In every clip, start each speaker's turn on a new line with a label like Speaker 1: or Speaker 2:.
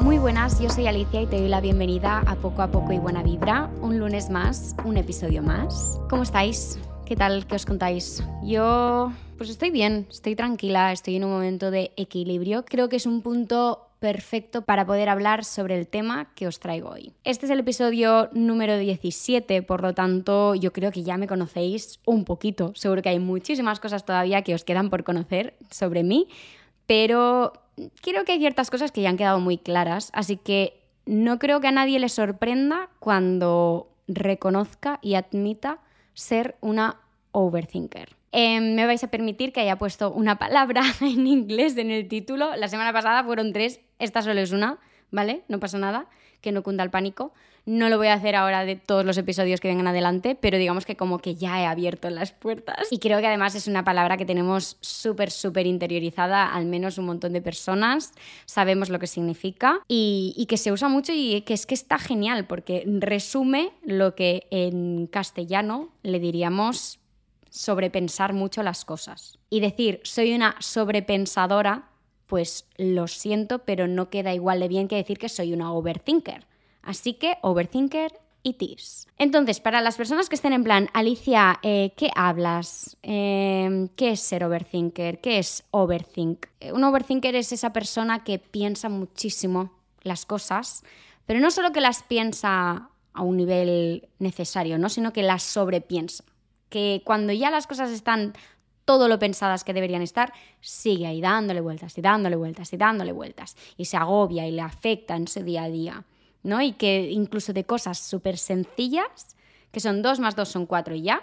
Speaker 1: Muy buenas, yo soy Alicia y te doy la bienvenida a Poco a Poco y Buena Vibra. Un lunes más, un episodio más. ¿Cómo estáis? ¿Qué tal? ¿Qué os contáis? Yo, pues estoy bien, estoy tranquila, estoy en un momento de equilibrio. Creo que es un punto perfecto para poder hablar sobre el tema que os traigo hoy. Este es el episodio número 17, por lo tanto yo creo que ya me conocéis un poquito. Seguro que hay muchísimas cosas todavía que os quedan por conocer sobre mí, pero creo que hay ciertas cosas que ya han quedado muy claras, así que no creo que a nadie le sorprenda cuando reconozca y admita ser una overthinker. Em, me vais a permitir que haya puesto una palabra en inglés en el título. La semana pasada fueron tres, esta solo es una, ¿vale? No pasa nada, que no cunda el pánico. No lo voy a hacer ahora de todos los episodios que vengan adelante, pero digamos que como que ya he abierto las puertas. Y creo que además es una palabra que tenemos súper, súper interiorizada, al menos un montón de personas, sabemos lo que significa y, y que se usa mucho y que es que está genial porque resume lo que en castellano le diríamos sobrepensar mucho las cosas. Y decir, soy una sobrepensadora, pues lo siento, pero no queda igual de bien que decir que soy una overthinker. Así que overthinker it is. Entonces, para las personas que estén en plan, Alicia, eh, ¿qué hablas? Em, ¿Qué es ser overthinker? ¿Qué es overthink? Eh, un overthinker es esa persona que piensa muchísimo las cosas, pero no solo que las piensa a un nivel necesario, ¿no? sino que las sobrepiensa que cuando ya las cosas están todo lo pensadas que deberían estar, sigue ahí dándole vueltas y dándole vueltas y dándole vueltas. Y se agobia y le afecta en su día a día, ¿no? Y que incluso de cosas súper sencillas, que son 2 más 2 son 4 y ya,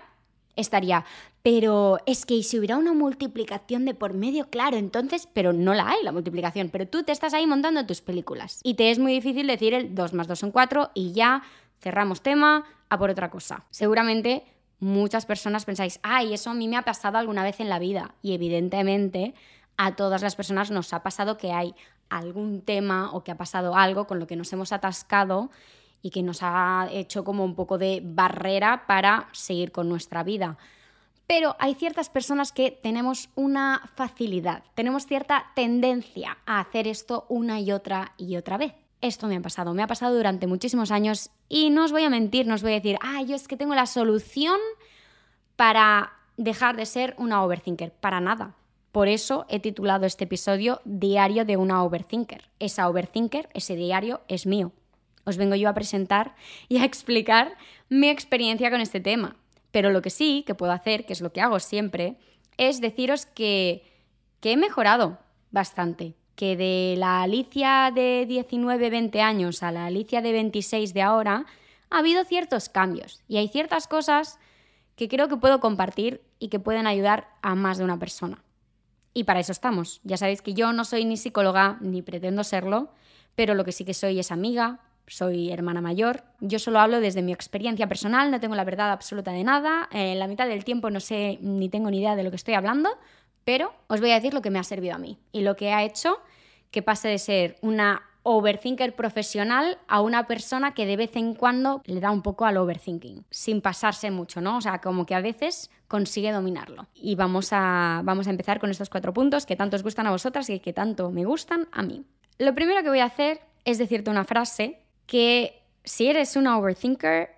Speaker 1: estaría, pero es que si hubiera una multiplicación de por medio, claro, entonces, pero no la hay la multiplicación, pero tú te estás ahí montando tus películas. Y te es muy difícil decir el 2 más 2 son 4 y ya cerramos tema a por otra cosa. Seguramente muchas personas pensáis, ay, eso a mí me ha pasado alguna vez en la vida. Y evidentemente a todas las personas nos ha pasado que hay algún tema o que ha pasado algo con lo que nos hemos atascado y que nos ha hecho como un poco de barrera para seguir con nuestra vida. Pero hay ciertas personas que tenemos una facilidad, tenemos cierta tendencia a hacer esto una y otra y otra vez. Esto me ha pasado, me ha pasado durante muchísimos años y no os voy a mentir, no os voy a decir, ah, yo es que tengo la solución para dejar de ser una overthinker. Para nada. Por eso he titulado este episodio Diario de una overthinker. Esa overthinker, ese diario es mío. Os vengo yo a presentar y a explicar mi experiencia con este tema. Pero lo que sí que puedo hacer, que es lo que hago siempre, es deciros que, que he mejorado bastante que de la Alicia de 19, 20 años a la Alicia de 26 de ahora, ha habido ciertos cambios y hay ciertas cosas que creo que puedo compartir y que pueden ayudar a más de una persona. Y para eso estamos. Ya sabéis que yo no soy ni psicóloga ni pretendo serlo, pero lo que sí que soy es amiga, soy hermana mayor. Yo solo hablo desde mi experiencia personal, no tengo la verdad absoluta de nada. En la mitad del tiempo no sé ni tengo ni idea de lo que estoy hablando, pero os voy a decir lo que me ha servido a mí y lo que ha hecho que pase de ser una overthinker profesional a una persona que de vez en cuando le da un poco al overthinking, sin pasarse mucho, ¿no? O sea, como que a veces consigue dominarlo. Y vamos a, vamos a empezar con estos cuatro puntos que tanto os gustan a vosotras y que tanto me gustan a mí. Lo primero que voy a hacer es decirte una frase que si eres una overthinker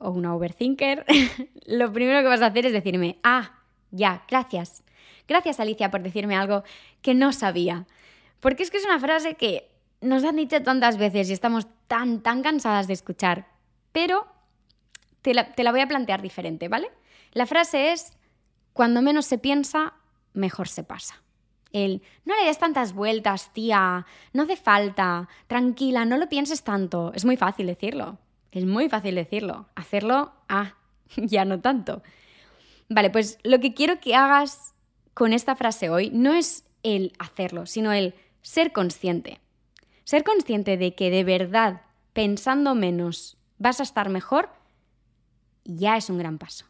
Speaker 1: o una overthinker, lo primero que vas a hacer es decirme, ah, ya, gracias. Gracias Alicia por decirme algo que no sabía. Porque es que es una frase que nos han dicho tantas veces y estamos tan, tan cansadas de escuchar. Pero te la, te la voy a plantear diferente, ¿vale? La frase es, cuando menos se piensa, mejor se pasa. El, no le des tantas vueltas, tía, no hace falta, tranquila, no lo pienses tanto. Es muy fácil decirlo, es muy fácil decirlo. Hacerlo, ah, ya no tanto. Vale, pues lo que quiero que hagas con esta frase hoy no es el hacerlo, sino el ser consciente. Ser consciente de que de verdad, pensando menos, vas a estar mejor, ya es un gran paso.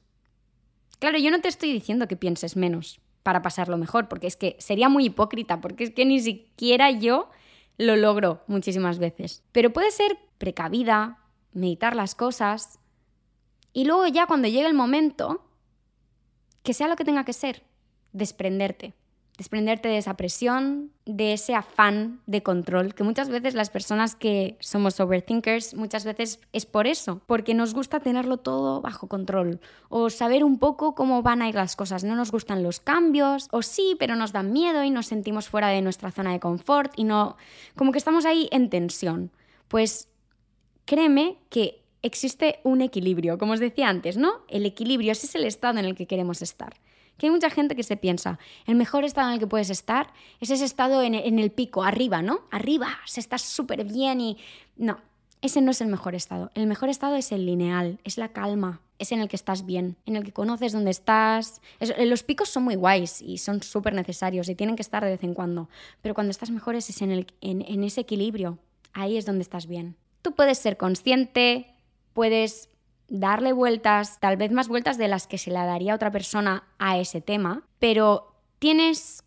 Speaker 1: Claro, yo no te estoy diciendo que pienses menos para pasarlo mejor, porque es que sería muy hipócrita, porque es que ni siquiera yo lo logro muchísimas veces. Pero puede ser precavida, meditar las cosas, y luego ya cuando llegue el momento, que sea lo que tenga que ser, desprenderte desprenderte de esa presión, de ese afán de control, que muchas veces las personas que somos overthinkers, muchas veces es por eso, porque nos gusta tenerlo todo bajo control o saber un poco cómo van a ir las cosas. No nos gustan los cambios, o sí, pero nos dan miedo y nos sentimos fuera de nuestra zona de confort y no, como que estamos ahí en tensión. Pues créeme que existe un equilibrio, como os decía antes, ¿no? El equilibrio, ese es el estado en el que queremos estar. Que hay mucha gente que se piensa, el mejor estado en el que puedes estar es ese estado en, el pico, arriba, ¿no? Arriba, se está súper bien y... No, ese no es el mejor estado. El mejor estado es el lineal, es la calma, es en el que estás bien, en el que conoces dónde estás. los picos son muy guays y son súper necesarios y tienen que estar de vez en cuando, pero cuando estás mejor es en, el, en ese equilibrio. Ahí es donde estás bien. Tú puedes ser consciente, puedes darle vueltas, tal vez más vueltas de las que se le daría otra persona a ese tema, pero tienes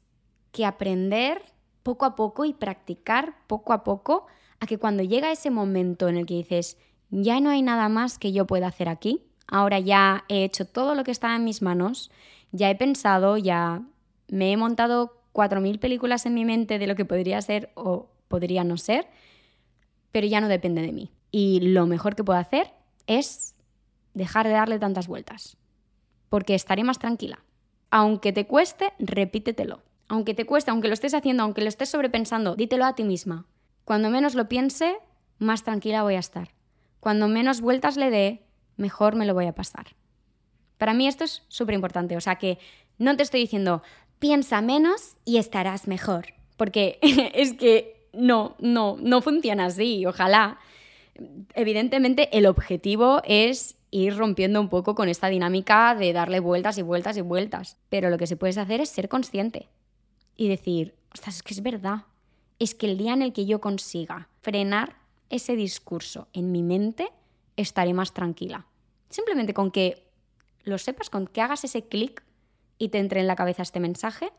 Speaker 1: que aprender poco a poco y practicar poco a poco a que cuando llega ese momento en el que dices, ya no hay nada más que yo pueda hacer aquí, ahora ya he hecho todo lo que estaba en mis manos, ya he pensado, ya me he montado 4.000 películas en mi mente de lo que podría ser o podría no ser, pero ya no depende de mí. Y lo mejor que puedo hacer es dejar de darle tantas vueltas, porque estaré más tranquila. Aunque te cueste, repítetelo. Aunque te cueste, aunque lo estés haciendo, aunque lo estés sobrepensando, dítelo a ti misma. Cuando menos lo piense, más tranquila voy a estar. Cuando menos vueltas le dé, mejor me lo voy a pasar. Para mí esto es súper importante. O sea que no te estoy diciendo, piensa menos y estarás mejor. Porque es que no, no, no funciona así. Ojalá. Evidentemente el objetivo es ir rompiendo un poco con esta dinámica de darle vueltas y vueltas y vueltas. Pero lo que se puede hacer es ser consciente y decir, ostras, es que es verdad. Es que el día en el que yo consiga frenar ese discurso en mi mente, estaré más tranquila. Simplemente con que lo sepas, con que hagas ese clic y te entre en la cabeza este mensaje,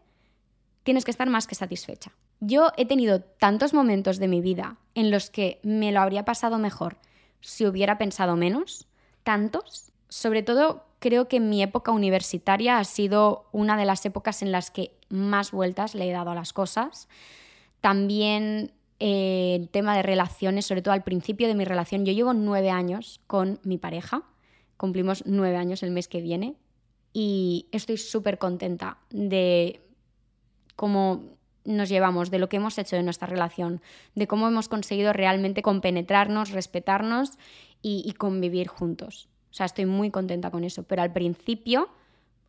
Speaker 1: tienes que estar más que satisfecha. Yo he tenido tantos momentos de mi vida en los que me lo habría pasado mejor si hubiera pensado menos, tantos. Sobre todo creo que mi época universitaria ha sido una de las épocas en las que más vueltas le he dado a las cosas. También eh, el tema de relaciones, sobre todo al principio de mi relación. Yo llevo nueve años con mi pareja, cumplimos nueve años el mes que viene y estoy súper contenta de cómo nos llevamos, de lo que hemos hecho de nuestra relación, de cómo hemos conseguido realmente compenetrarnos, respetarnos y, convivir juntos. O sea, estoy muy contenta con eso. Pero al principio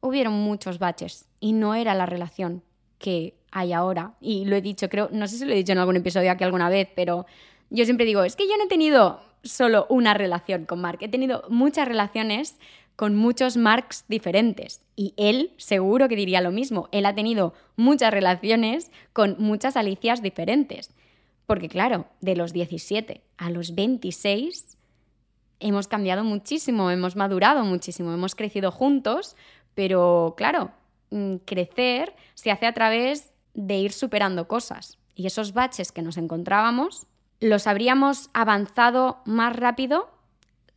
Speaker 1: hubieron muchos baches y no era la relación que hay ahora. Y lo he dicho, creo, no sé si lo he dicho en algún episodio aquí alguna vez, pero yo siempre digo, es que yo no he tenido solo una relación con Mark, he tenido muchas relaciones con muchos Marks diferentes. Y él seguro que diría lo mismo. Él ha tenido muchas relaciones con muchas Alicias diferentes. Porque claro, de los 17 a los 26 hemos cambiado muchísimo, hemos madurado muchísimo, hemos crecido juntos, pero claro, mm, crecer se hace a través de ir superando cosas. Y esos baches que nos encontrábamos, los habríamos avanzado más rápido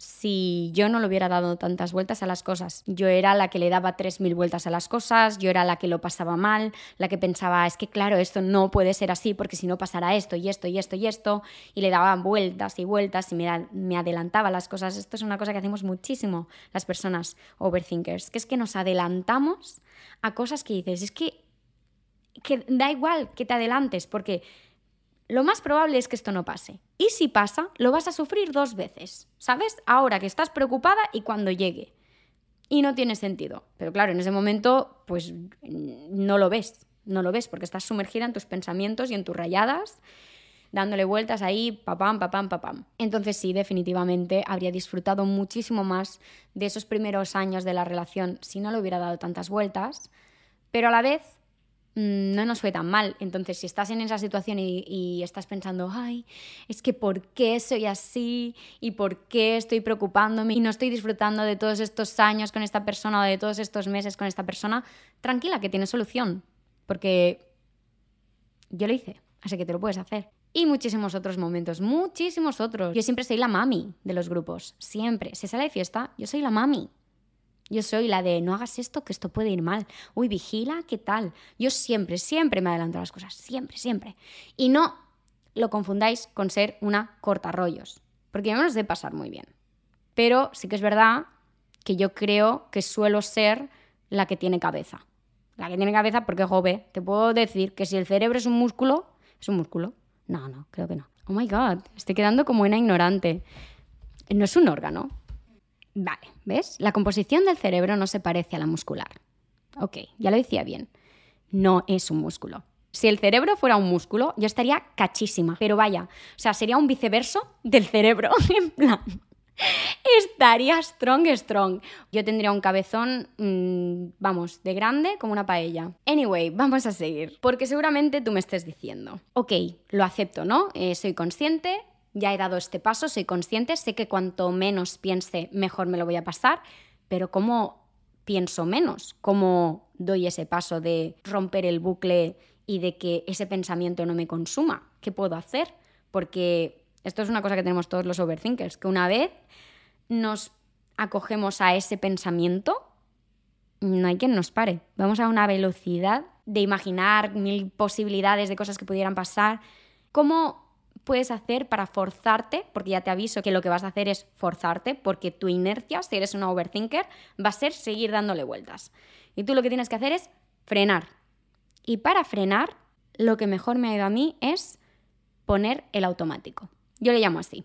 Speaker 1: si yo no le hubiera dado tantas vueltas a las cosas. Yo era la que le daba 3.000 vueltas a las cosas, yo era la que lo pasaba mal, la que pensaba, es que claro, esto no puede ser así porque si no pasará esto y esto y esto y esto, y le daba vueltas y vueltas y me, me adelantaba las cosas. Esto es una cosa que hacemos muchísimo las personas overthinkers, que es que nos adelantamos a cosas que dices, es que, que da igual que te adelantes, porque lo más probable es que esto no pase. Y si pasa, lo vas a sufrir dos veces, ¿sabes? Ahora que estás preocupada y cuando llegue. Y no tiene sentido. Pero claro, en ese momento, pues no lo ves. No lo ves porque estás sumergida en tus pensamientos y en tus rayadas, dándole vueltas ahí, papam, papam, papam. Entonces sí, definitivamente habría disfrutado muchísimo más de esos primeros años de la relación si no le hubiera dado tantas vueltas. Pero a la vez Mm, no nos fue tan mal. Entonces, si estás en esa situación y, estás pensando, ay, es que ¿por qué soy así? ¿Y por qué estoy preocupándome? Y no estoy disfrutando de todos estos años con esta persona o de todos estos meses con esta persona, tranquila, que tiene solución. Porque yo lo hice, así que te lo puedes hacer. Y muchísimos otros momentos, muchísimos otros. Yo siempre soy la mami de los grupos, siempre. Si sale de fiesta, yo soy la mami. Yo soy la de no hagas esto, que esto puede ir mal. Uy, vigila, ¿qué tal? Yo siempre, siempre me adelanto a las cosas. Siempre, siempre. Y no lo confundáis con ser una cortarrollos. Porque yo me los de pasar muy bien. Pero sí que es verdad que yo creo que suelo ser la que tiene cabeza. La que tiene cabeza porque, jove, te puedo decir que si el cerebro es un músculo, es un músculo. No, no, creo que no. Oh my god, estoy quedando como una ignorante. No es un órgano. Vale, ¿ves? La composición del cerebro no se parece a la muscular. Ok, ya lo decía bien. No es un músculo. Si el cerebro fuera un músculo, yo estaría cachísima. Pero vaya, o sea, sería un viceverso del cerebro. en plan, estaría strong, strong. Yo tendría un cabezón, mm, vamos, de grande como una paella. Anyway, vamos a seguir. Porque seguramente tú me estés diciendo, ok, lo acepto, ¿no? Eh, soy consciente, ya he dado este paso, soy consciente, sé que cuanto menos piense, mejor me lo voy a pasar, pero ¿cómo pienso menos? ¿Cómo doy ese paso de romper el bucle y de que ese pensamiento no me consuma? ¿Qué puedo hacer? Porque esto es una cosa que tenemos todos los overthinkers, que una vez nos acogemos a ese pensamiento, no hay quien nos pare. Vamos a una velocidad de imaginar mil posibilidades de cosas que pudieran pasar. ¿Cómo puedes hacer para forzarte? Porque ya te aviso que lo que vas a hacer es forzarte, porque tu inercia, si eres una overthinker, va a ser seguir dándole vueltas. Y tú lo que tienes que hacer es frenar. Y para frenar, lo que mejor me ha ido a mí es poner el automático. Yo le llamo así.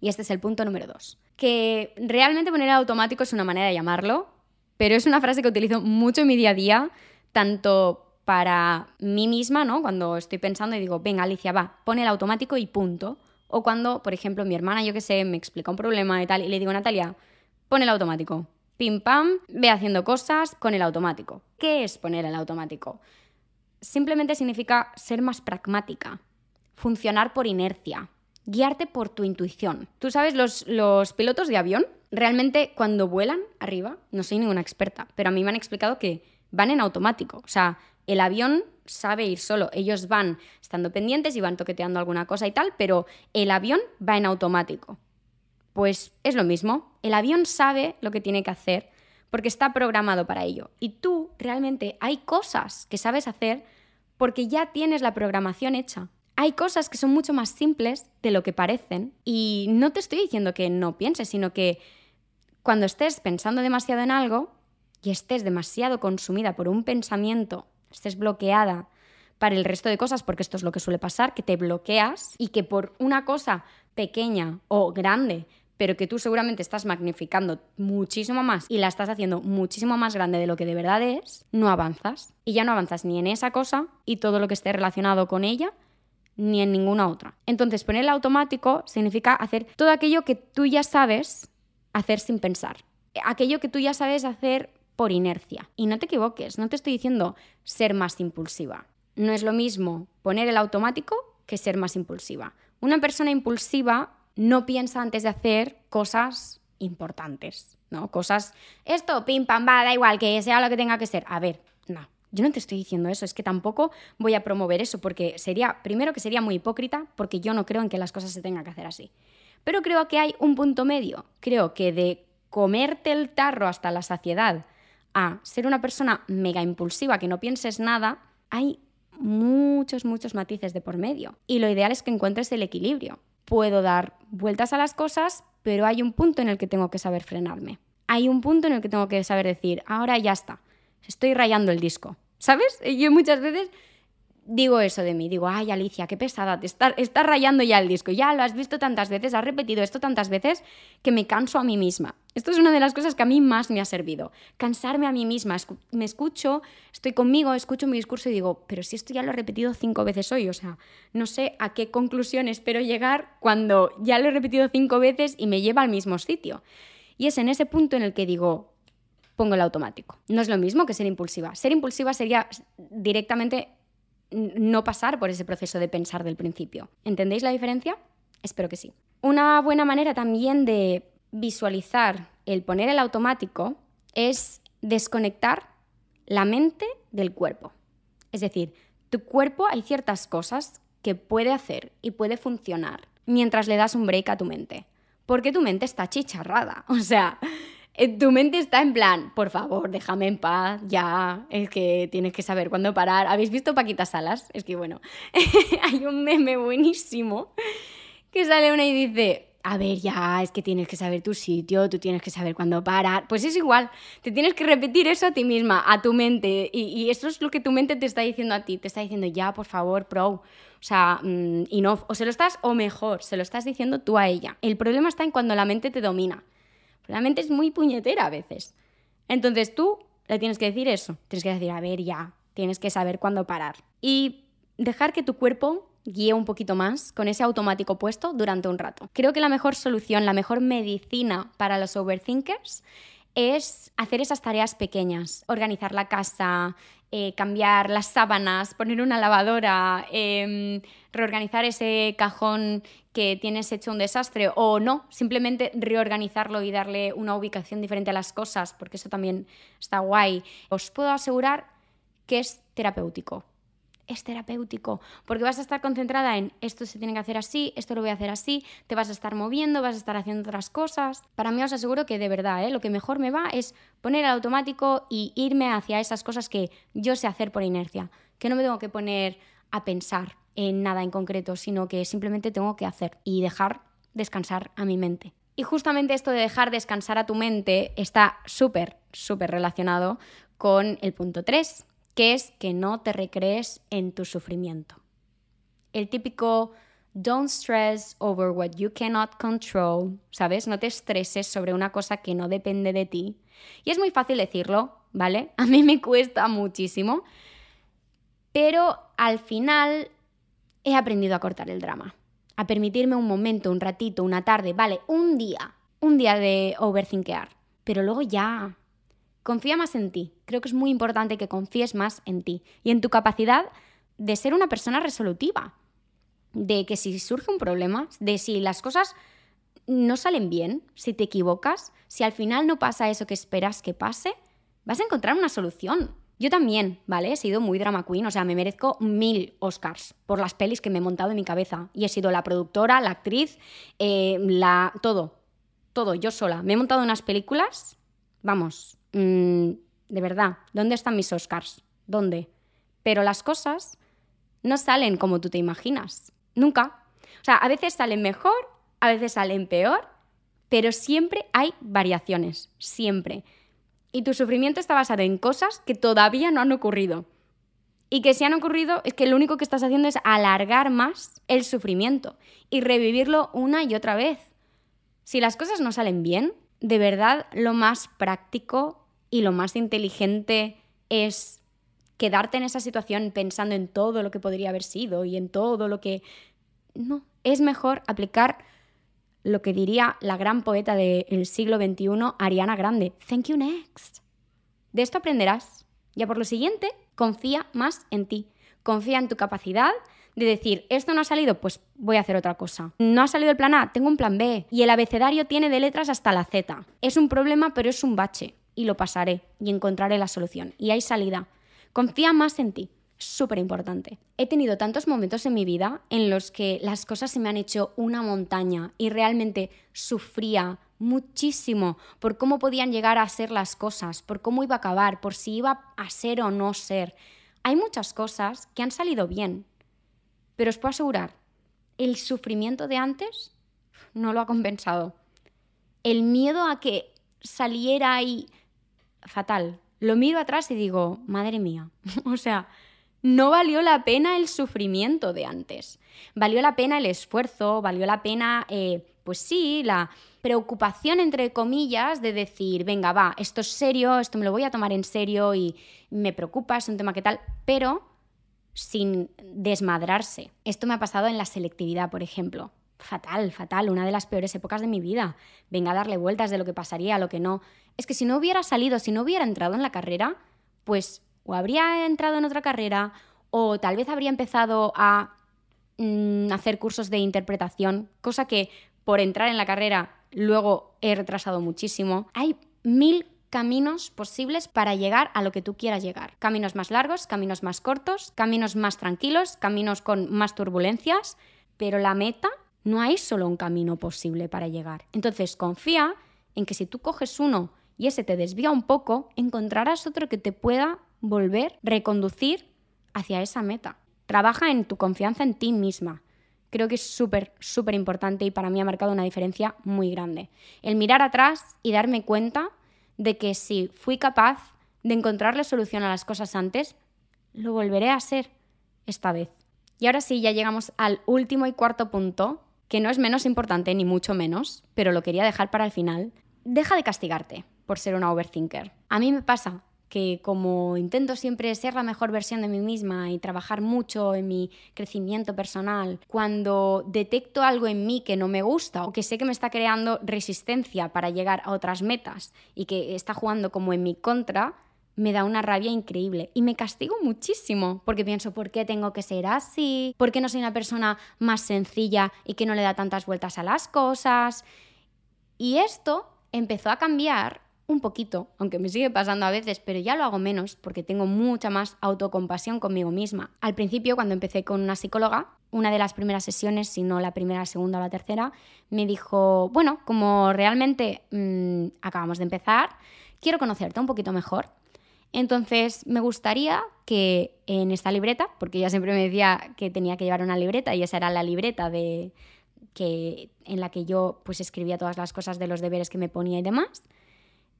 Speaker 1: Y este es el punto número dos. Que realmente poner el automático es una manera de llamarlo, pero es una frase que utilizo mucho en mi día a día, tanto para mí misma, ¿no? Cuando estoy pensando y digo, venga, Alicia, va, pon el automático y punto. O cuando, por ejemplo, mi hermana, yo qué sé, me explica un problema y tal, y le digo, Natalia, pon el automático. Pim pam, ve haciendo cosas con el automático. ¿Qué es poner el automático? Simplemente significa ser más pragmática, funcionar por inercia, guiarte por tu intuición. Tú sabes, los, los pilotos de avión, realmente cuando vuelan arriba, no soy ninguna experta, pero a mí me han explicado que van en automático. O sea, el avión sabe ir solo. Ellos van estando pendientes y van toqueteando alguna cosa y tal, pero el avión va en automático. Pues es lo mismo. El avión sabe lo que tiene que hacer porque está programado para ello. Y tú realmente hay cosas que sabes hacer porque ya tienes la programación hecha hay cosas que son mucho más simples de lo que parecen y no te estoy diciendo que no pienses, sino que cuando estés pensando demasiado en algo y estés demasiado consumida por un pensamiento, estés bloqueada para el resto de cosas, porque esto es lo que suele pasar, que te bloqueas y que por una cosa pequeña o grande, pero que tú seguramente estás magnificando muchísimo más y la estás haciendo muchísimo más grande de lo que de verdad es, no avanzas. Y ya no avanzas ni en esa cosa y todo lo que esté relacionado con ella, ni en ninguna otra. Entonces, poner el automático significa hacer todo aquello que tú ya sabes hacer sin pensar. Aquello que tú ya sabes hacer por inercia. Y no te equivoques, no te estoy diciendo ser más impulsiva. No es lo mismo poner el automático que ser más impulsiva. Una persona impulsiva no piensa antes de hacer cosas importantes, ¿no? Cosas, esto, pim, pam, va, da igual, que sea lo que tenga que ser. A ver, no, yo no te estoy diciendo eso, es que tampoco voy a promover eso, porque sería, primero que sería muy hipócrita, porque yo no creo en que las cosas se tengan que hacer así. Pero creo que hay un punto medio. Creo que de comerte el tarro hasta la saciedad a ser una persona mega impulsiva que no pienses nada, hay muchos, muchos matices de por medio. Y lo ideal es que encuentres el equilibrio. Puedo dar vueltas a las cosas, pero hay un punto en el que tengo que saber frenarme. Hay un punto en el que tengo que saber decir, ahora ya está, estoy rayando el disco. ¿Sabes? Yo muchas veces digo eso de mí, digo, ay Alicia, qué pesada, te estás está rayando ya el disco, ya lo has visto tantas veces, has repetido esto tantas veces que me canso a mí misma. Esto es una de las cosas que a mí más me ha servido, cansarme a mí misma. me escucho, estoy conmigo, escucho mi discurso y digo, pero si esto ya lo he repetido cinco veces hoy, o sea, no sé a qué conclusión espero llegar cuando ya lo he repetido cinco veces y me lleva al mismo sitio. Y es en ese punto en el que digo, pongo el automático. No es lo mismo que ser impulsiva. Ser impulsiva sería directamente no pasar por ese proceso de pensar del principio. ¿Entendéis la diferencia? Espero que sí. Una buena manera también de visualizar el poner el automático es desconectar la mente del cuerpo. Es decir, tu cuerpo hay ciertas cosas que puede hacer y puede funcionar mientras le das un break a tu mente. Porque tu mente está chicharrada. O sea, eh, tu mente está en plan, por favor, déjame en paz, ya, es que tienes que saber cuándo parar. ¿Habéis visto Paquita Salas? Es que bueno, hay un meme buenísimo que sale una y dice, a ver, ya, es que tienes que saber tu sitio, tú tienes que saber cuándo parar. Pues es igual, te tienes que repetir eso a ti misma, a tu mente, y, eso es lo que tu mente te está diciendo a ti, te está diciendo, ya, por favor, pro. O sea, mm, y no, o se lo estás, o mejor, se lo estás diciendo tú a ella. El problema está en cuando la mente te domina. La mente es muy puñetera a veces. Entonces tú le tienes que decir eso. Tienes que decir, a ver, ya, tienes que saber cuándo parar. Y dejar que tu cuerpo guíe un poquito más con ese automático puesto durante un rato. Creo que la mejor solución, la mejor medicina para los overthinkers es hacer esas tareas pequeñas, organizar la casa, eh, cambiar las sábanas, poner una lavadora, em, reorganizar ese cajón que tienes hecho un desastre o no, simplemente reorganizarlo y darle una ubicación diferente a las cosas, porque eso también está guay. Os puedo asegurar que es terapéutico es terapéutico, porque vas a estar concentrada en esto se tiene que hacer así, esto lo voy a hacer así, te vas a estar moviendo, vas a estar haciendo otras cosas. Para mí os aseguro que de verdad, ¿eh? lo que mejor me va es poner el automático y irme hacia esas cosas que yo sé hacer por inercia, que no me tengo que poner a pensar en nada en concreto, sino que simplemente tengo que hacer y dejar descansar a mi mente. Y justamente esto de dejar descansar a tu mente está súper, súper relacionado con el punto 3, que es que no te recrees en tu sufrimiento. El típico don't stress over what you cannot control, ¿sabes? No te estreses sobre una cosa que no depende de ti. Y es muy fácil decirlo, ¿vale? A mí me cuesta muchísimo, pero al final he aprendido a cortar el drama, a permitirme un momento, un ratito, una tarde, vale, un día, un día de overthinkear, pero luego ya, Confía más en ti. Creo que es muy importante que confíes más en ti y en tu capacidad de ser una persona resolutiva. De que si surge un problema, de si las cosas no salen bien, si te equivocas, si al final no pasa eso que esperas que pase, vas a encontrar una solución. Yo también, ¿vale? He sido muy drama queen, o sea, me merezco mil Oscars por las pelis que me he montado en mi cabeza. Y he sido la productora, la actriz, eh, la. todo. Todo, yo sola. Me he montado unas películas, vamos, Mm, de verdad, ¿dónde están mis Oscars? ¿Dónde? Pero las cosas no salen como tú te imaginas. Nunca. O sea, a veces salen mejor, a veces salen peor, pero siempre hay variaciones, siempre. Y tu sufrimiento está basado en cosas que todavía no han ocurrido. Y que si han ocurrido es que lo único que estás haciendo es alargar más el sufrimiento y revivirlo una y otra vez. Si las cosas no salen bien, de verdad lo más práctico y lo más inteligente es quedarte en esa situación pensando en todo lo que podría haber sido y en todo lo que... No, es mejor aplicar lo que diría la gran poeta del siglo XXI, Ariana Grande. Thank you next. De esto aprenderás. Ya por lo siguiente, confía más en ti. Confía en tu capacidad de decir, esto no ha salido, pues voy a hacer otra cosa. No ha salido el plan A, tengo un plan B. Y el abecedario tiene de letras hasta la Z. Es un problema, pero es un bache y lo pasaré y encontraré la solución. Y hay salida. Confía más en ti. Súper importante. He tenido tantos momentos en mi vida en los que las cosas se me han hecho una montaña y realmente sufría muchísimo por cómo podían llegar a ser las cosas, por cómo iba a acabar, por si iba a ser o no ser. Hay muchas cosas que han salido bien, pero os puedo asegurar, el sufrimiento de antes no lo ha compensado. El miedo a que saliera y fatal. Lo miro atrás y digo, madre mía, o sea, no valió la pena el sufrimiento de antes. Valió la pena el esfuerzo, valió la pena, eh, pues sí, la preocupación, entre comillas, de decir, venga, va, esto es serio, esto me lo voy a tomar en serio y me preocupa, es un tema que tal, pero sin desmadrarse. Esto me ha pasado en la selectividad, por ejemplo. Fatal, fatal, una de las peores épocas de mi vida. Venga a darle vueltas de lo que pasaría, lo que no es que si no hubiera salido, si no hubiera entrado en la carrera, pues o habría entrado en otra carrera o tal vez habría empezado a mm, hacer cursos de interpretación, cosa que por entrar en la carrera luego he retrasado muchísimo. Hay mil caminos posibles para llegar a lo que tú quieras llegar. Caminos más largos, caminos más cortos, caminos más tranquilos, caminos con más turbulencias, pero la meta no hay solo un camino posible para llegar. Entonces confía en que si tú coges uno y ese te desvía un poco, encontrarás otro que te pueda volver, reconducir hacia esa meta. Trabaja en tu confianza en ti misma. Creo que es súper, súper importante y para mí ha marcado una diferencia muy grande. El mirar atrás y darme cuenta de que si fui capaz de encontrarle solución a las cosas antes, lo volveré a ser esta vez. Y ahora sí, ya llegamos al último y cuarto punto, que no es menos importante ni mucho menos, pero lo quería dejar para el final. Deja de castigarte por ser una overthinker. A mí me pasa que como intento siempre ser la mejor versión de mí misma y trabajar mucho en mi crecimiento personal, cuando detecto algo en mí que no me gusta o que sé que me está creando resistencia para llegar a otras metas y que está jugando como en mi contra, me da una rabia increíble y me castigo muchísimo porque pienso, ¿por qué tengo que ser así? ¿Por qué no soy una persona más sencilla y que no le da tantas vueltas a las cosas? Y esto empezó a cambiar un poquito, aunque me sigue pasando a veces, pero ya lo hago menos porque tengo mucha más autocompasión conmigo misma. Al principio, cuando empecé con una psicóloga, una de las primeras sesiones, si no la primera, la segunda o la tercera, me dijo, bueno, como realmente mm, acabamos de empezar, quiero conocerte un poquito mejor. Entonces, me gustaría que en esta libreta, porque ella siempre me decía que tenía que llevar una libreta y esa era la libreta de que en la que yo pues escribía todas las cosas de los deberes que me ponía y demás,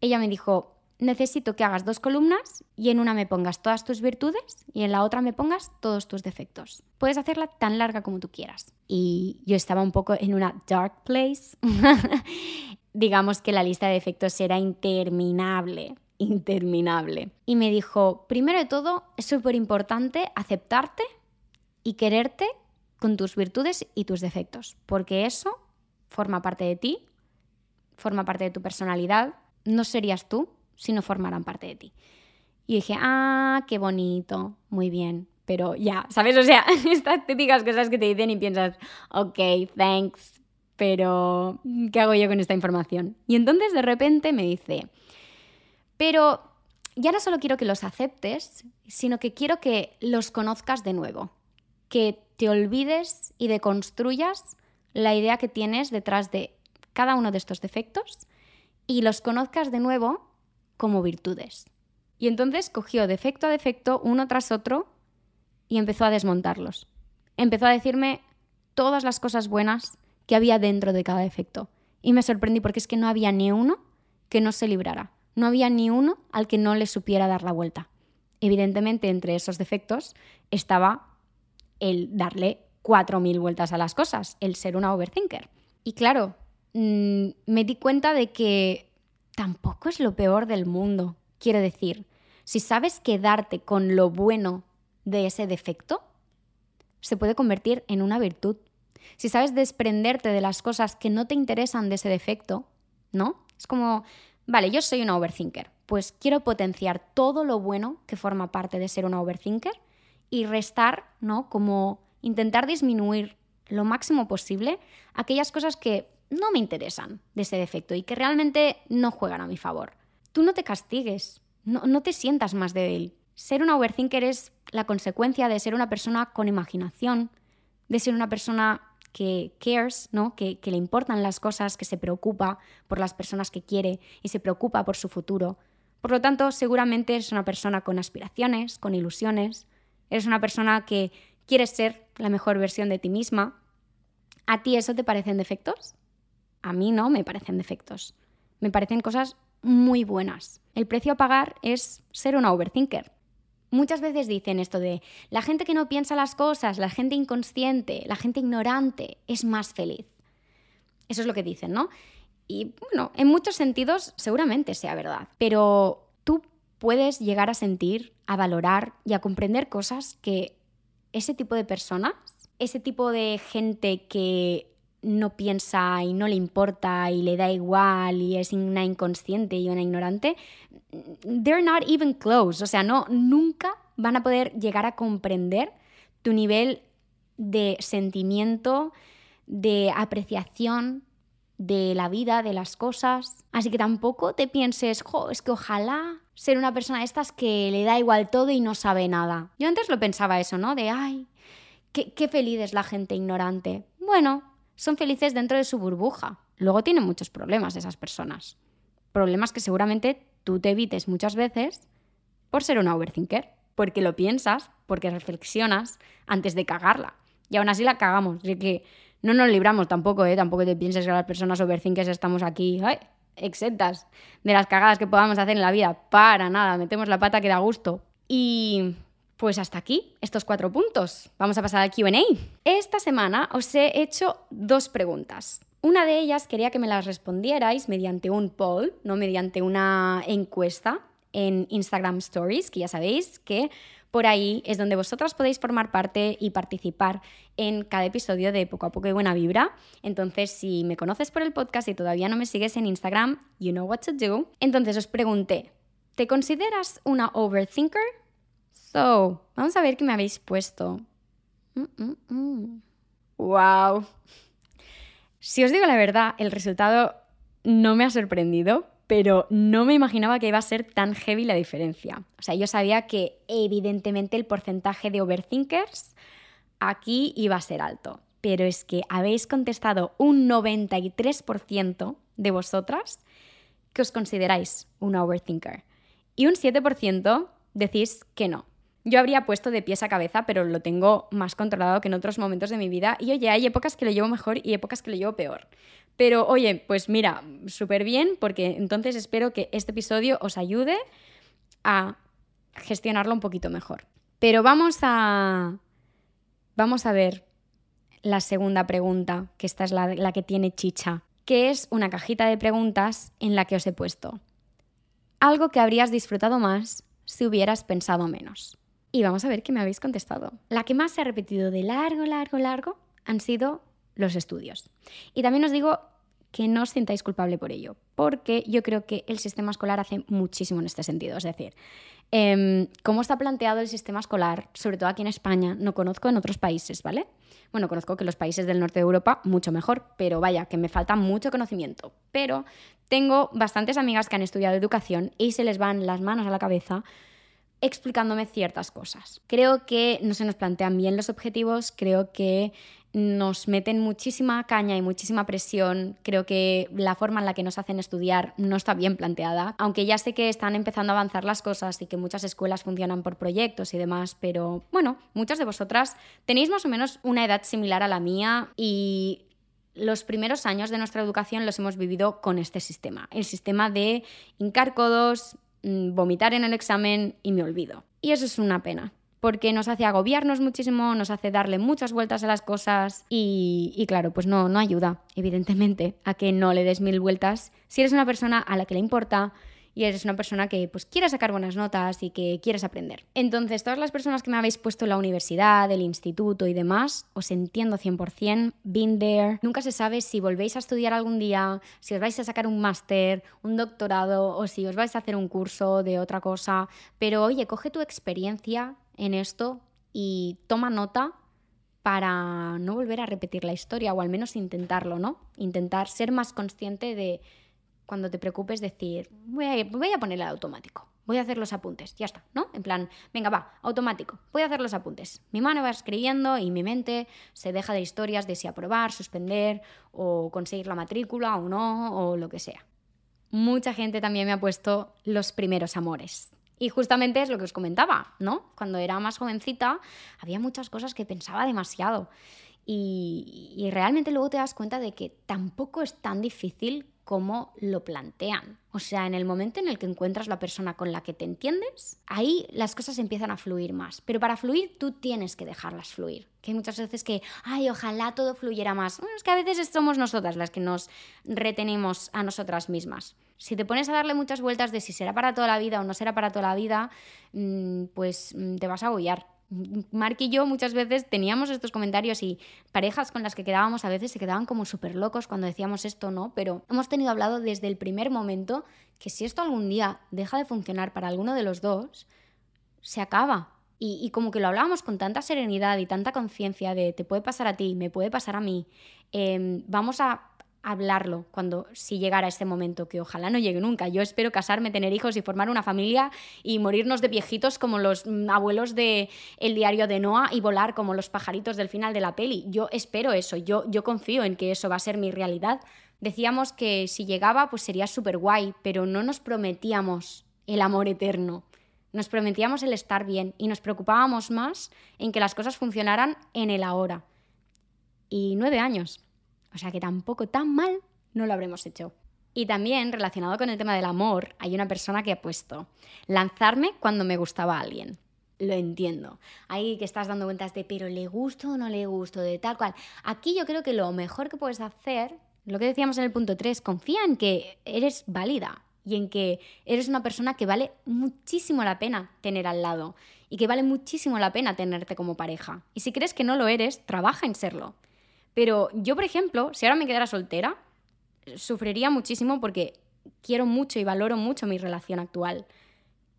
Speaker 1: ella me dijo, necesito que hagas dos columnas y en una me pongas todas tus virtudes y en la otra me pongas todos tus defectos. Puedes hacerla tan larga como tú quieras. Y yo estaba un poco en una dark place. Digamos que la lista de defectos era interminable, interminable. Y me dijo, primero de todo, es súper importante aceptarte y quererte con tus virtudes y tus defectos, porque eso forma parte de ti, forma parte de tu personalidad, no serías tú si no formaran parte de ti. Y dije, ah, qué bonito, muy bien. Pero ya, ¿sabes? O sea, estas típicas cosas que te dicen y piensas, ok, thanks, pero ¿qué hago yo con esta información? Y entonces de repente me dice, pero ya no solo quiero que los aceptes, sino que quiero que los conozcas de nuevo, que te olvides y deconstruyas la idea que tienes detrás de cada uno de estos defectos y los conozcas de nuevo como virtudes. Y entonces cogió defecto a defecto, uno tras otro, y empezó a desmontarlos. Empezó a decirme todas las cosas buenas que había dentro de cada defecto. Y me sorprendí porque es que no había ni uno que no se librara. No había ni uno al que no le supiera dar la vuelta. Evidentemente, entre esos defectos estaba el darle cuatro mil vueltas a las cosas, el ser una overthinker. Y claro, Mm, me di cuenta de que tampoco es lo peor del mundo. Quiero decir, si sabes quedarte con lo bueno de ese defecto, se puede convertir en una virtud. Si sabes desprenderte de las cosas que no te interesan de ese defecto, ¿no? Es como, vale, yo soy una overthinker, pues quiero potenciar todo lo bueno que forma parte de ser una overthinker y restar, ¿no? Como intentar disminuir lo máximo posible aquellas cosas que no me interesan de ese defecto y que realmente no juegan a mi favor. Tú no te castigues, no, te sientas más débil. Ser una overthinker es la consecuencia de ser una persona con imaginación, de ser una persona que cares, ¿no? Que, que, le importan las cosas, que se preocupa por las personas que quiere y se preocupa por su futuro. Por lo tanto, seguramente eres una persona con aspiraciones, con ilusiones, eres una persona que quiere ser la mejor versión de ti misma. ¿A ti eso te parecen defectos? A mí no me parecen defectos. Me parecen cosas muy buenas. El precio a pagar es ser una overthinker. Muchas veces dicen esto de la gente que no piensa las cosas, la gente inconsciente, la gente ignorante es más feliz. Eso es lo que dicen, ¿no? Y bueno, en muchos sentidos seguramente sea verdad, pero tú puedes llegar a sentir, a valorar y a comprender cosas que ese tipo de personas, ese tipo de gente que no piensa y no le importa y le da igual y es una inconsciente y una ignorante, they're not even close. O sea, no, nunca van a poder llegar a comprender tu nivel de sentimiento, de apreciación de la vida, de las cosas. Así que tampoco te pienses, jo, es que ojalá ser una persona de estas que le da igual todo y no sabe nada. Yo antes lo pensaba eso, ¿no? De, ay, qué, qué feliz es la gente ignorante. Bueno, son felices dentro de su burbuja. Luego tienen muchos problemas esas personas. problemas que seguramente tú te evites muchas veces por ser una overthinker, porque lo piensas, porque reflexionas antes de cagarla. Y aún así la cagamos. Así que no nos libramos tampoco, ¿eh? Tampoco te pienses que las personas overthinkers estamos aquí exentas de las cagadas que podamos hacer en la vida. Para nada, metemos la pata que da gusto. Y pues hasta aquí, estos cuatro puntos. Vamos a pasar al QA. Esta semana os he hecho dos preguntas. Una de ellas quería que me las respondierais mediante un poll, no mediante una encuesta en Instagram Stories, que ya sabéis que por ahí es donde vosotras podéis formar parte y participar en cada episodio de Poco a Poco y Buena Vibra. Entonces, si me conoces por el podcast y todavía no me sigues en Instagram, you know what to do. Entonces os pregunté, ¿te consideras una overthinker? So, vamos a ver qué me habéis puesto. Wow. Si os digo la verdad, el resultado no me ha sorprendido, pero no me imaginaba que iba a ser tan heavy la diferencia. O sea, yo sabía que evidentemente el porcentaje de overthinkers aquí iba a ser alto, pero es que habéis contestado un 93% de vosotras que os consideráis una overthinker y un 7% decís que no. Yo habría puesto de pies a cabeza, pero lo tengo más controlado que en otros momentos de mi vida. Y oye, hay épocas que lo llevo mejor y épocas que lo llevo peor. Pero oye, pues mira, súper bien, porque entonces espero que este episodio os ayude a gestionarlo un poquito mejor. Pero vamos a. Vamos a ver la segunda pregunta, que esta es la, la que tiene chicha, que es una cajita de preguntas en la que os he puesto. Algo que habrías disfrutado más si hubieras pensado menos y vamos a ver qué me habéis contestado. La que más se ha repetido de largo, largo, largo han sido los estudios. Y también os digo que no os sintáis culpable por ello, porque yo creo que el sistema escolar hace muchísimo en este sentido. Es decir, eh, cómo está planteado el sistema escolar, sobre todo aquí en España, no conozco en otros países, ¿vale? Bueno, conozco que los países del norte de Europa mucho mejor, pero vaya, que me falta mucho conocimiento. Pero tengo bastantes amigas que han estudiado educación y se les van las manos a la cabeza explicándome ciertas cosas. Creo que no se nos plantean bien los objetivos, creo que nos meten muchísima caña y muchísima presión. Creo que la forma en la que nos hacen estudiar no está bien planteada. Aunque ya sé que están empezando a avanzar las cosas y que muchas escuelas funcionan por proyectos y demás, pero bueno, muchas de vosotras tenéis más o menos una edad similar a la mía y los primeros años de nuestra educación los hemos vivido con este sistema. El sistema de hincar codos, Mm, vomitar en el examen y me olvido. Y eso es una pena, porque nos hace agobiarnos muchísimo, nos hace darle muchas vueltas a las cosas y, claro, pues no, no ayuda, evidentemente, a que no le des mil vueltas si eres una persona a la que le importa y eres una persona que pues quiere sacar buenas notas y que quieres aprender. Entonces, todas las personas que me habéis puesto en la universidad, el instituto y demás, os entiendo 100%, been there. Nunca se sabe si volvéis a estudiar algún día, si os vais a sacar un máster, un doctorado o si os vais a hacer un curso de otra cosa, pero oye, coge tu experiencia en esto y toma nota para no volver a repetir la historia o al menos intentarlo, ¿no? Intentar ser más consciente de cuando te preocupes, decir, voy a, voy a ponerle automático, voy a hacer los apuntes, ya está, ¿no? En plan, venga, va, automático, voy a hacer los apuntes. Mi mano va escribiendo y mi mente se deja de historias de si aprobar, suspender o conseguir la matrícula o no, o lo que sea. Mucha gente también me ha puesto los primeros amores. Y justamente es lo que os comentaba, ¿no? Cuando era más jovencita había muchas cosas que pensaba demasiado. Y, y realmente luego te das cuenta de que tampoco es tan difícil cómo lo plantean. O sea, en el momento en el que encuentras la persona con la que te entiendes, ahí las cosas empiezan a fluir más. Pero para fluir tú tienes que dejarlas fluir. Que hay muchas veces que, ay, ojalá todo fluyera más. Bueno, es que a veces somos nosotras las que nos retenemos a nosotras mismas. Si te pones a darle muchas vueltas de si será para toda la vida o no será para toda la vida, mm, pues mm, te vas a agullar. Mark y yo muchas veces teníamos estos comentarios y parejas con las que quedábamos a veces se quedaban como súper locos cuando decíamos esto, ¿no? Pero hemos tenido hablado desde el primer momento que si esto algún día deja de funcionar para alguno de los dos, se acaba. Y, como que lo hablábamos con tanta serenidad y tanta conciencia de te puede pasar a ti, me puede pasar a mí, em, vamos a hablarlo cuando si llegara ese momento, que ojalá no llegue nunca. Yo espero casarme, tener hijos y formar una familia y morirnos de viejitos como los mm, abuelos de El diario de Noah y volar como los pajaritos del final de la peli. Yo espero eso, yo, yo confío en que eso va a ser mi realidad. Decíamos que si llegaba pues sería súper guay, pero no nos prometíamos el amor eterno. Nos prometíamos el estar bien y nos preocupábamos más en que las cosas funcionaran en el ahora. Y nueve años. O sea que tampoco tan mal no lo habremos hecho. Y también, relacionado con el tema del amor, hay una persona que ha puesto lanzarme cuando me gustaba a alguien. Lo entiendo. Ahí que estás dando vueltas de pero le gusto o no le gusto, de tal cual. Aquí yo creo que lo mejor que puedes hacer, lo que decíamos en el punto 3, confía en que eres válida y en que eres una persona que vale muchísimo la pena tener al lado y que vale muchísimo la pena tenerte como pareja. Y si crees que no lo eres, trabaja en serlo. Pero yo, por ejemplo, si ahora me quedara soltera, sufriría muchísimo porque quiero mucho y valoro mucho mi relación actual.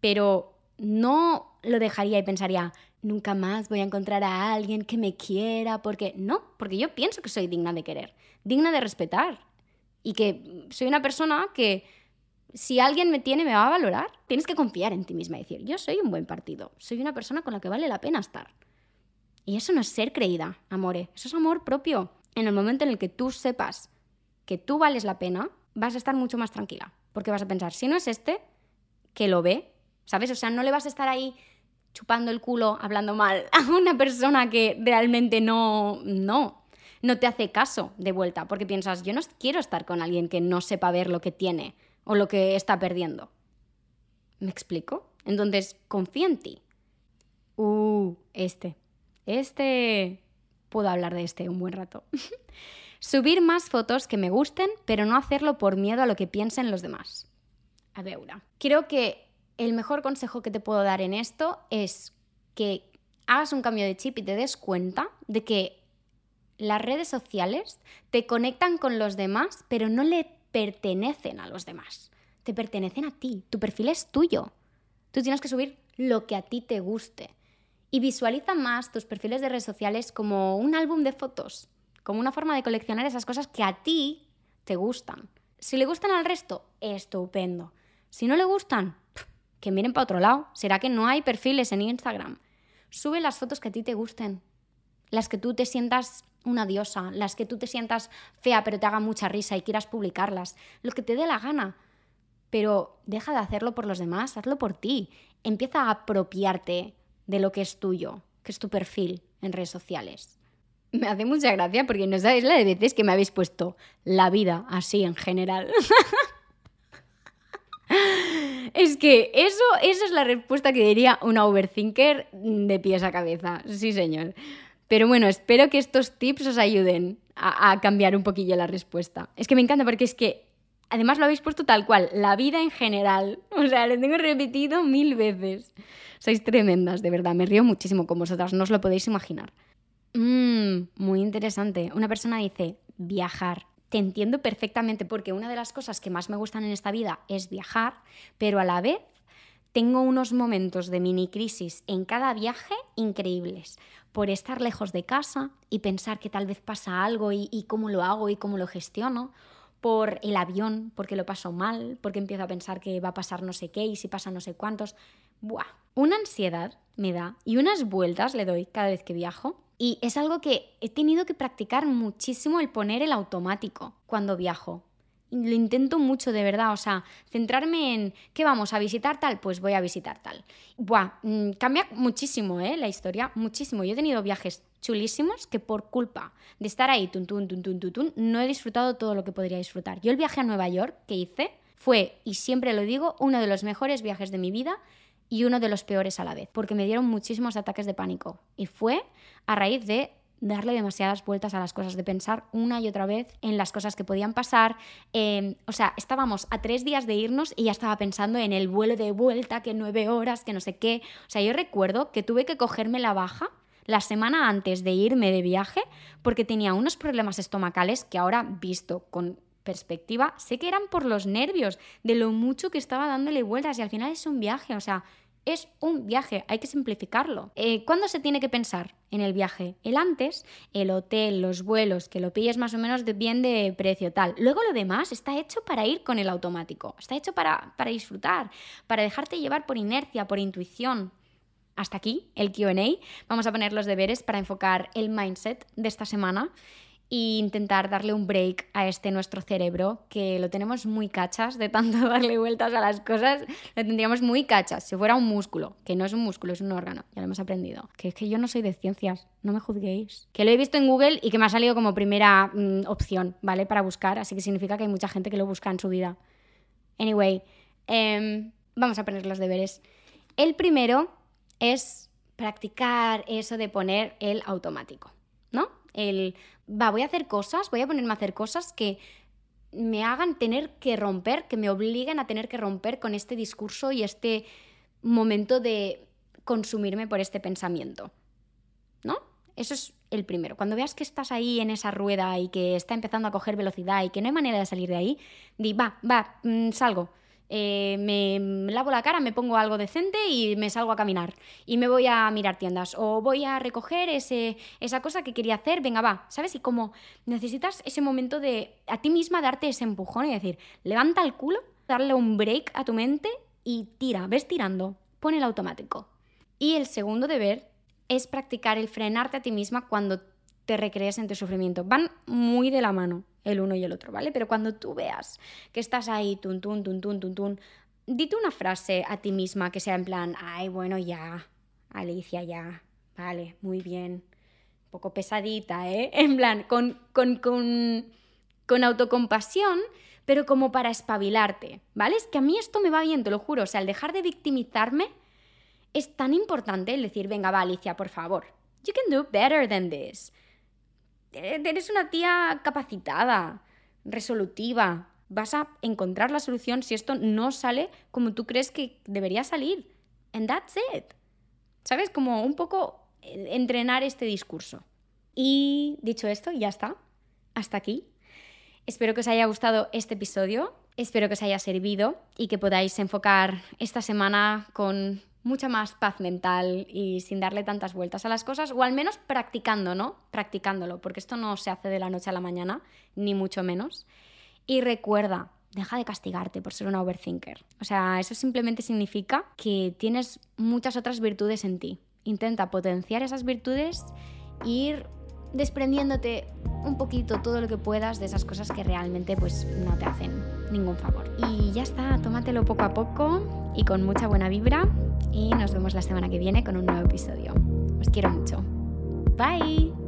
Speaker 1: Pero no lo dejaría y pensaría, nunca más voy a encontrar a alguien que me quiera, porque no, porque yo pienso que soy digna de querer, digna de respetar y que soy una persona que si alguien me tiene me va a valorar. Tienes que confiar en ti misma y decir, yo soy un buen partido, soy una persona con la que vale la pena estar. Y eso no es ser creída, amore, eso es amor propio. En el momento en el que tú sepas que tú vales la pena, vas a estar mucho más tranquila, porque vas a pensar, si no es este, que lo ve, ¿sabes? O sea, no le vas a estar ahí chupando el culo, hablando mal a una persona que realmente no, no, no te hace caso de vuelta, porque piensas, yo no quiero estar con alguien que no sepa ver lo que tiene o lo que está perdiendo. ¿Me explico? Entonces, confía en ti. Uh, este. Este... Puedo hablar de este un buen rato. Subir más fotos que me gusten, pero no hacerlo por miedo a lo que piensen los demás. A ver, creo que el mejor consejo que te puedo dar en esto es que hagas un cambio de chip y te des cuenta de que las redes sociales te conectan con los demás, pero no le pertenecen a los demás. Te pertenecen a ti. Tu perfil es tuyo. Tú tienes que subir lo que a ti te guste y visualiza más tus perfiles de redes sociales como un álbum de fotos, como una forma de coleccionar esas cosas que a ti te gustan. Si le gustan al resto, estupendo. Si no le gustan, que miren para otro lado. Será que no hay perfiles en Instagram. Sube las fotos que a ti te gusten. Las que tú te sientas una diosa, las que tú te sientas fea pero te haga mucha risa y quieras publicarlas. Lo que te dé la gana. Pero deja de hacerlo por los demás, hazlo por ti. Empieza a apropiarte de lo que es tuyo, que es tu perfil en redes sociales. Me hace mucha gracia porque no sabéis la de veces que me habéis puesto la vida así en general. es que eso, es la respuesta que diría una overthinker de pies a cabeza. Sí, señor. Pero bueno, espero que estos tips os ayuden a cambiar un poquillo la respuesta. Es que me encanta porque es que además lo habéis puesto tal cual, la vida en general. O sea, lo tengo repetido mil veces. Sois tremendas, de verdad. Me río muchísimo con vosotras, no os lo podéis imaginar. Mmm, muy interesante. Una persona dice, viajar. Te entiendo perfectamente porque una de las cosas que más me gustan en esta vida es viajar, pero a la vez tengo unos momentos de mini crisis en cada viaje increíbles por estar lejos de casa y pensar que tal vez pasa algo y, y, cómo lo hago y cómo lo gestiono, por el avión porque lo paso mal, porque empiezo a pensar que va a pasar no sé qué y si pasa no sé cuántos. Buah, una ansiedad me da y unas vueltas le doy cada vez que viajo. Y es algo que he tenido que practicar muchísimo el poner el automático cuando viajo. Lo intento mucho, de verdad. O sea, centrarme en ¿qué vamos a visitar tal? Pues voy a visitar tal. Buah, mm, cambia muchísimo, ¿eh? La historia, muchísimo. Yo he tenido viajes chulísimos que por culpa de estar ahí, tun, tun, tun, tun, tun, no he disfrutado todo lo que podría disfrutar. Yo el viaje a Nueva York que hice fue, y siempre lo digo, uno de los mejores viajes de mi vida y uno de los peores a la vez, porque me dieron muchísimos ataques de pánico. Y fue a raíz de darle demasiadas vueltas a las cosas, de pensar una y otra vez en las cosas que podían pasar. O sea, estábamos a tres días de irnos y ya estaba pensando en el vuelo de vuelta, que nueve horas, que no sé qué. O sea, yo recuerdo que tuve que cogerme la baja la semana antes de irme de viaje porque tenía unos problemas estomacales que ahora, visto con perspectiva, sé que eran por los nervios, de lo mucho que estaba dándole vueltas y al final es un viaje, o sea, es un viaje, hay que simplificarlo. Eh, ¿Cuándo se tiene que pensar en el viaje? El antes, el hotel, los vuelos, que lo pilles más o menos bien de precio, tal. Luego lo demás está hecho para ir con el automático, está hecho para, para disfrutar, para dejarte llevar por inercia, por intuición. Hasta aquí el QA. Vamos a poner los deberes para enfocar el mindset de esta semana e intentar darle un break a este nuestro cerebro, que lo tenemos muy cachas de tanto darle vueltas a las cosas, lo tendríamos muy cachas, si fuera un músculo, que no es un músculo, es un órgano, ya lo hemos aprendido. Que es que yo no soy de ciencias, no me juzguéis. Que lo he visto en Google y que me ha salido como primera mm, opción, ¿vale? Para buscar, así que significa que hay mucha gente que lo busca en su vida. Anyway, em, vamos a poner los deberes. El primero es practicar eso de poner el automático, ¿no? El va, voy a hacer cosas, voy a ponerme a hacer cosas que me hagan tener que romper, que me obliguen a tener que romper con este discurso y este momento de consumirme por este pensamiento. ¿No? Eso es el primero. Cuando veas que estás ahí en esa rueda y que está empezando a coger velocidad y que no hay manera de salir de ahí, di, va, va, mm, salgo. Eh, me lavo la cara, me pongo algo decente y me salgo a caminar. Y me voy a mirar tiendas. O voy a recoger ese, esa cosa que quería hacer, venga, va. ¿Sabes? Y como necesitas ese momento de a ti misma darte ese empujón y decir, levanta el culo, darle un break a tu mente y tira, ves tirando, pon el automático. Y el segundo deber es practicar el frenarte a ti misma cuando te recrees en tu sufrimiento. Van muy de la mano el uno y el otro, ¿vale? Pero cuando tú veas que estás ahí, tun, tun, tun, tun, tun, tun, dite una frase a ti misma que sea en plan, ay, bueno, ya, Alicia, ya, vale, muy bien. Un poco pesadita, ¿eh? En plan, con, con, con, con autocompasión, pero como para espabilarte, ¿vale? Es que a mí esto me va bien, te lo juro. O sea, el dejar de victimizarme es tan importante el decir, venga, va, Alicia, por favor. You can do better than this. Eh, eres una tía capacitada, resolutiva. Vas a encontrar la solución si esto no sale como tú crees que debería salir. And that's it. ¿Sabes? Como un poco eh, entrenar este discurso. Y dicho esto, ya está. Hasta aquí. Espero que os haya gustado este episodio. Espero que os haya servido y que podáis enfocar esta semana con mucha más paz mental y sin darle tantas vueltas a las cosas, o al menos practicando, ¿no? Practicándolo, porque esto no se hace de la noche a la mañana, ni mucho menos. Y recuerda, deja de castigarte por ser una overthinker. O sea, eso simplemente significa que tienes muchas otras virtudes en ti. Intenta potenciar esas virtudes e ir desprendiéndote un poquito todo lo que puedas de esas cosas que realmente pues no te hacen ningún favor. Y ya está, tómatelo poco a poco y con mucha buena vibra y nos vemos la semana que viene con un nuevo episodio. Os quiero mucho. Bye.